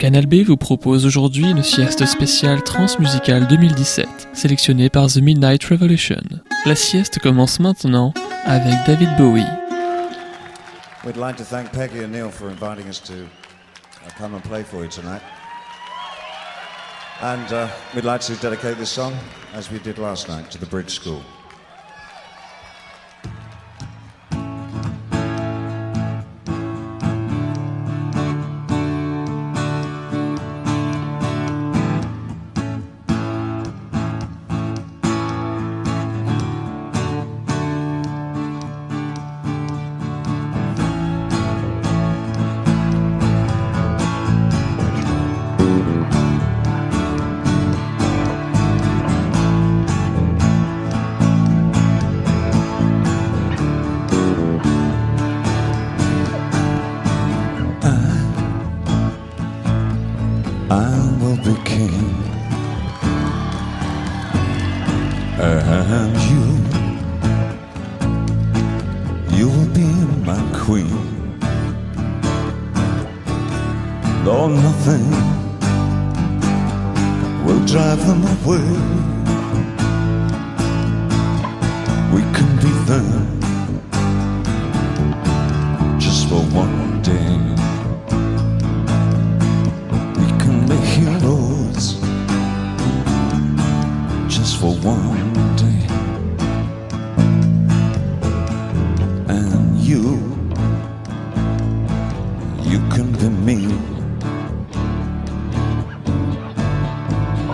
Canal B vous propose aujourd'hui une sieste spéciale transmusicale 2017, sélectionnée par The Midnight Revolution. La sieste commence maintenant avec David Bowie. We'd like to thank Peggy and Neil for inviting us to uh, come and play for you tonight. And uh, we'd like to dedicate this song, as we did last night, to the Bridge School.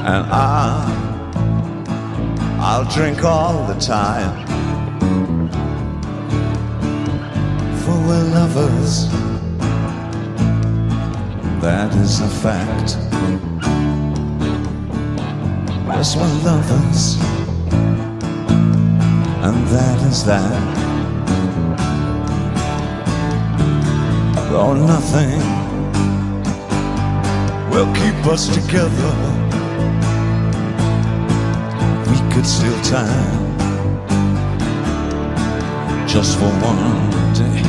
And I, I'll drink all the time. For we're lovers that is a fact. Yes, we're lovers, and that is that. Though nothing will keep us together, could steal time just for one day.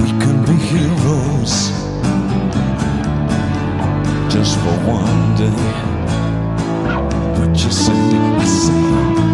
We can be heroes just for one day. But you see, I see.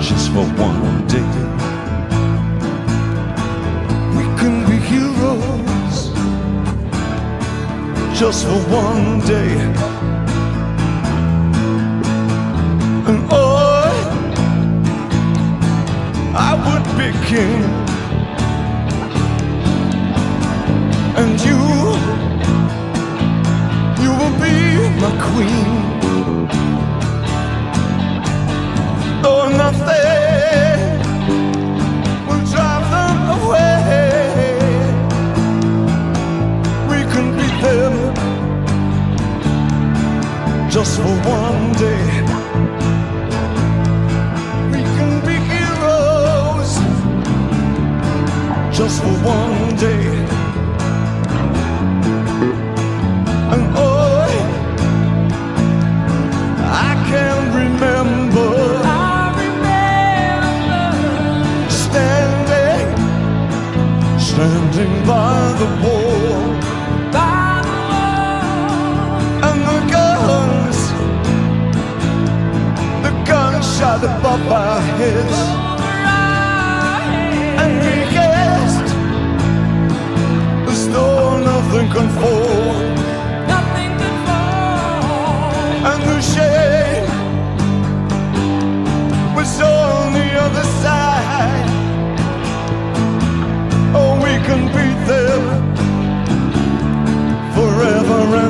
Just for one day. We can be heroes just for one day. And oh, I would be king. And you, you will be my queen. Just for one day. We can be heroes just for one day. shot above our heads. And we guessed As though nothing can fall. Nothing could fall. And the shade Was on the other side. Oh, we can beat them Forever and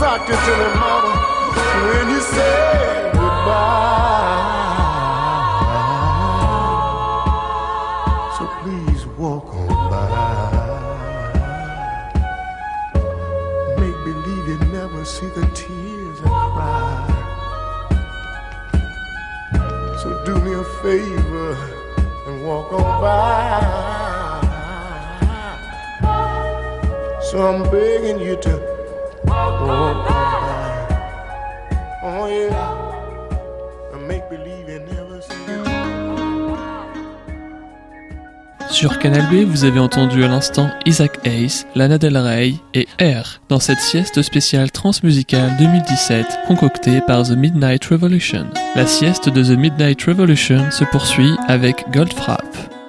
you sucked it to me, mama, when you said goodbye. So please walk on by. Make believe you never see the tears I cry. So do me a favor and walk on by. So I'm begging you to Sur Canal B, vous avez entendu à l'instant Isaac Hayes, Lana Del Rey et Air dans cette sieste spéciale transmusicale 2017 concoctée par The Midnight Revolution. La sieste de The Midnight Revolution se poursuit avec Goldfrapp.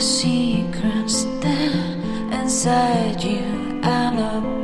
Secrets there inside you, Annabel.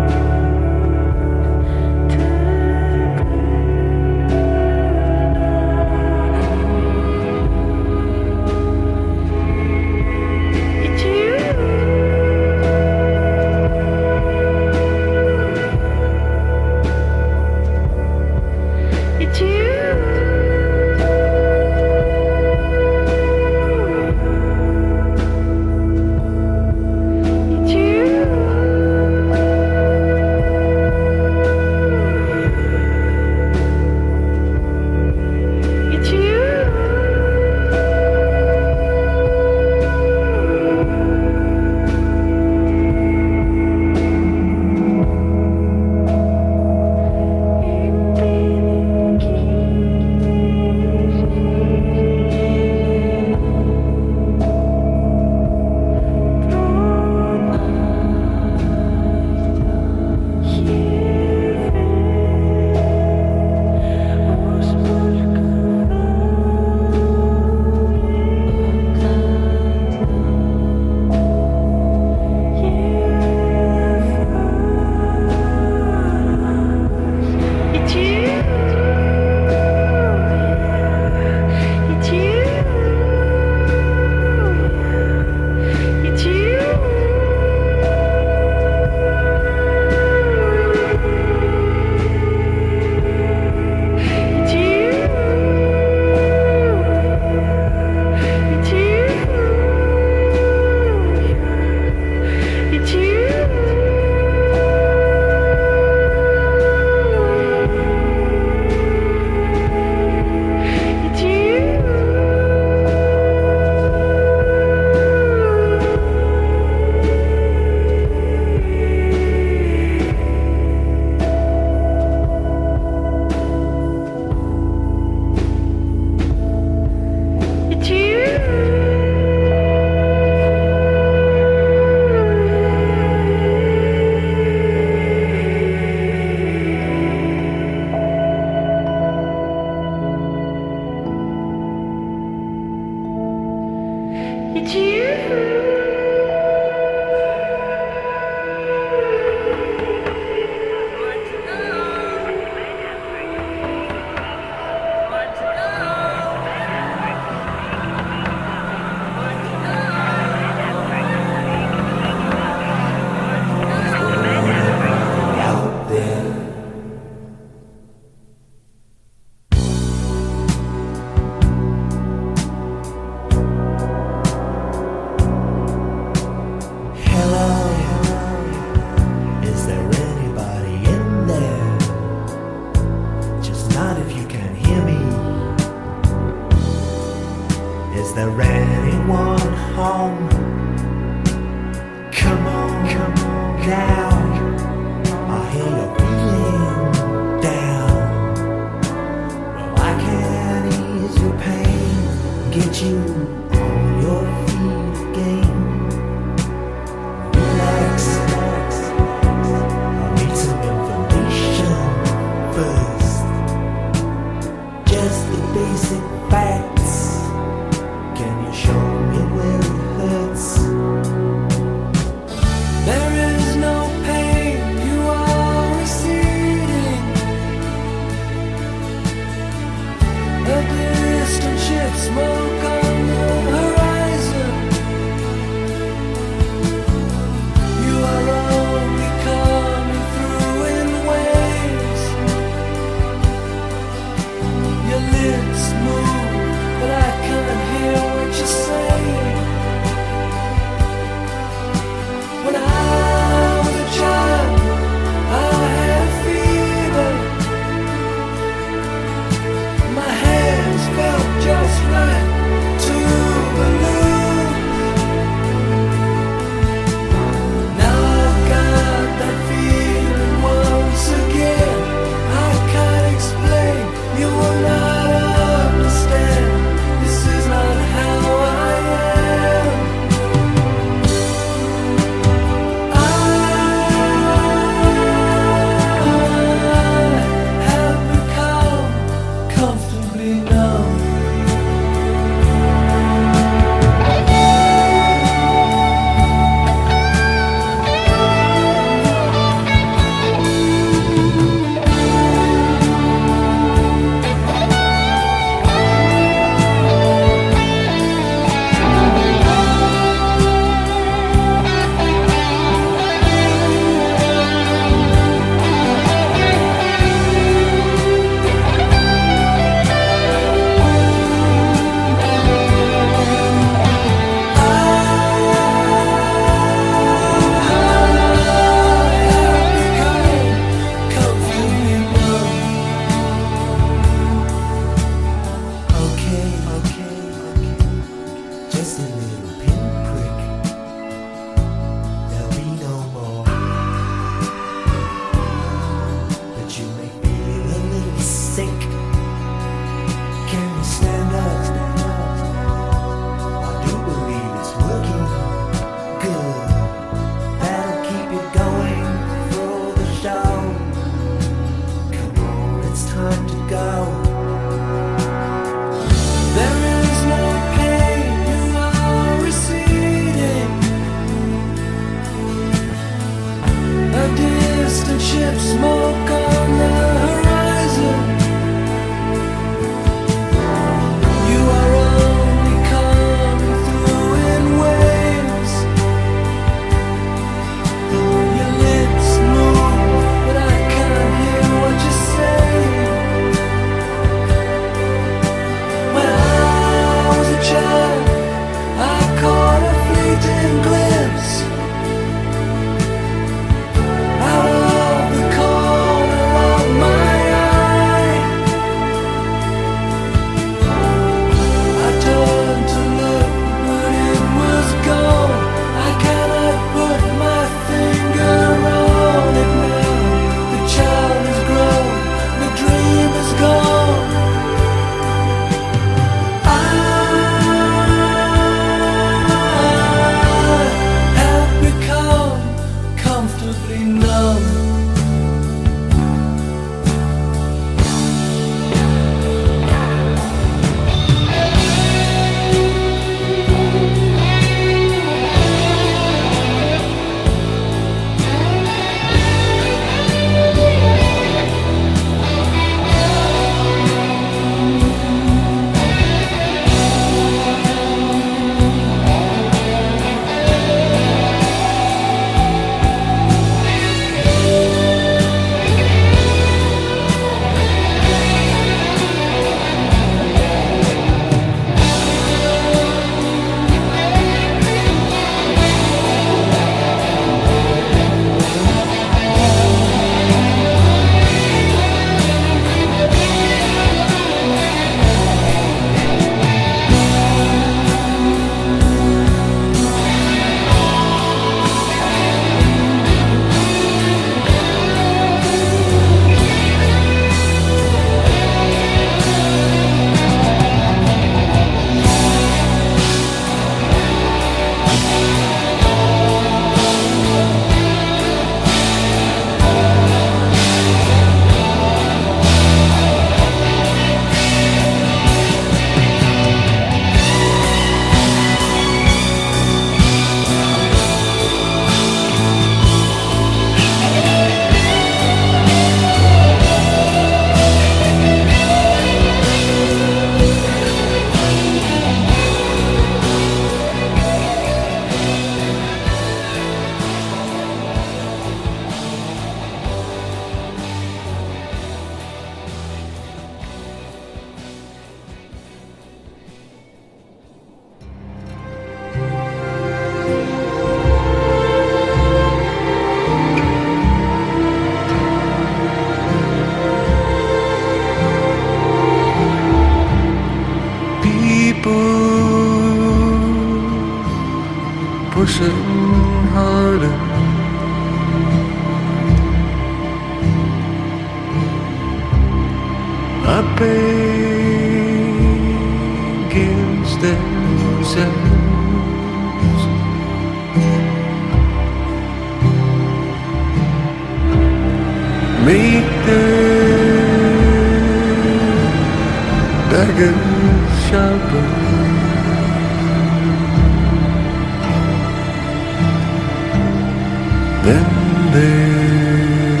there,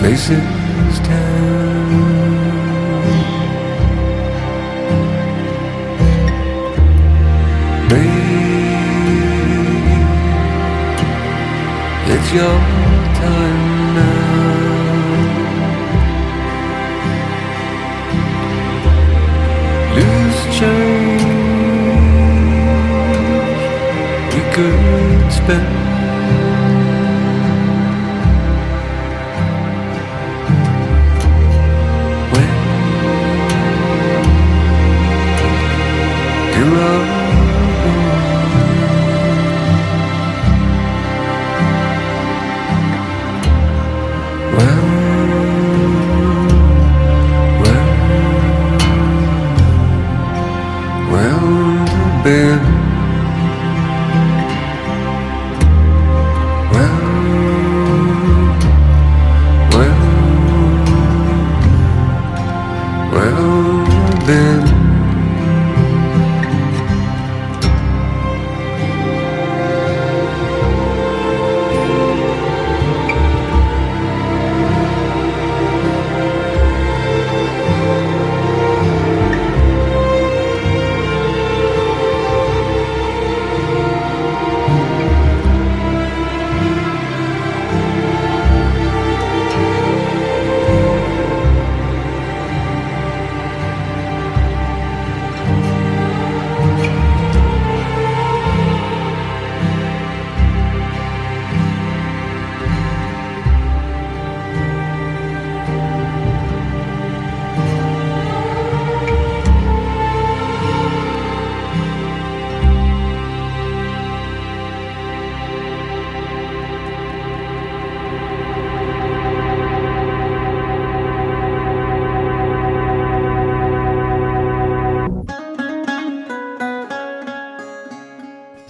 faces turned. Babe, it's your time now. Lose chance. mirror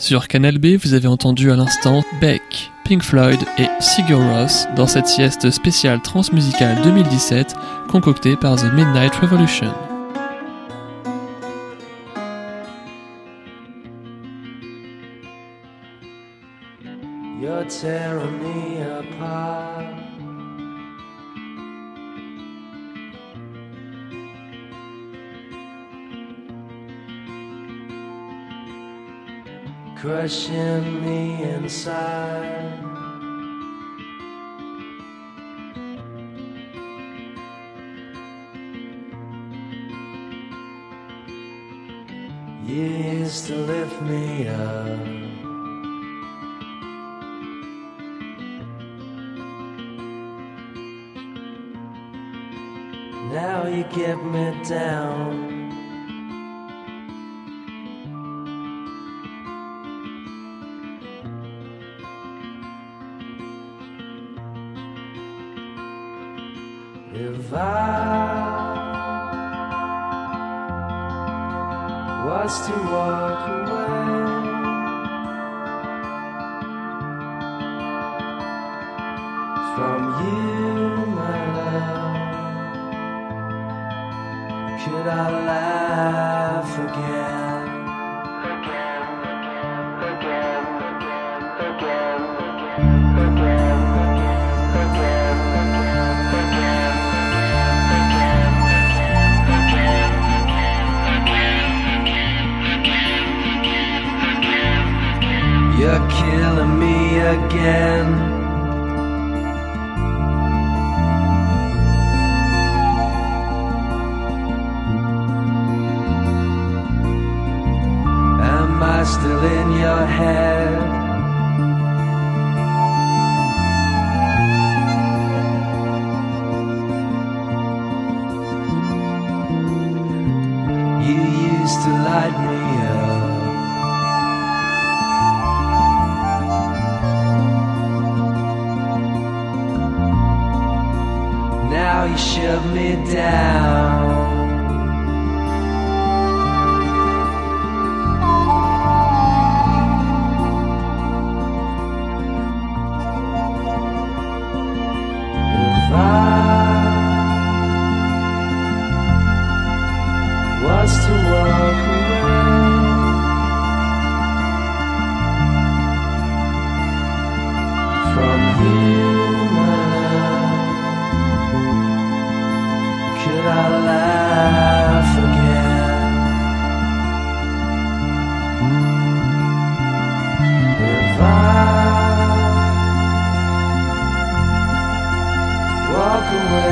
Sur Canal B, vous avez entendu à l'instant Beck, Pink Floyd et Sigur Rós dans cette sieste spéciale transmusicale 2017 concoctée par The Midnight Revolution. Crushing me inside. You used to lift me up. Now you get me down. I was to walk away from you, my love. Could I laugh killing me again. Am I still in your head? Away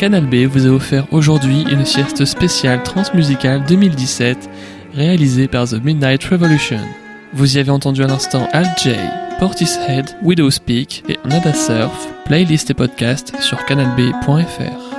Canal B vous a offert aujourd'hui une sieste spéciale transmusicale 2017 réalisée par The Midnight Revolution. Vous y avez entendu à l'instant Al J, Portishead, Widow's Peak et Nada Surf, playlist et podcast sur canalb.fr.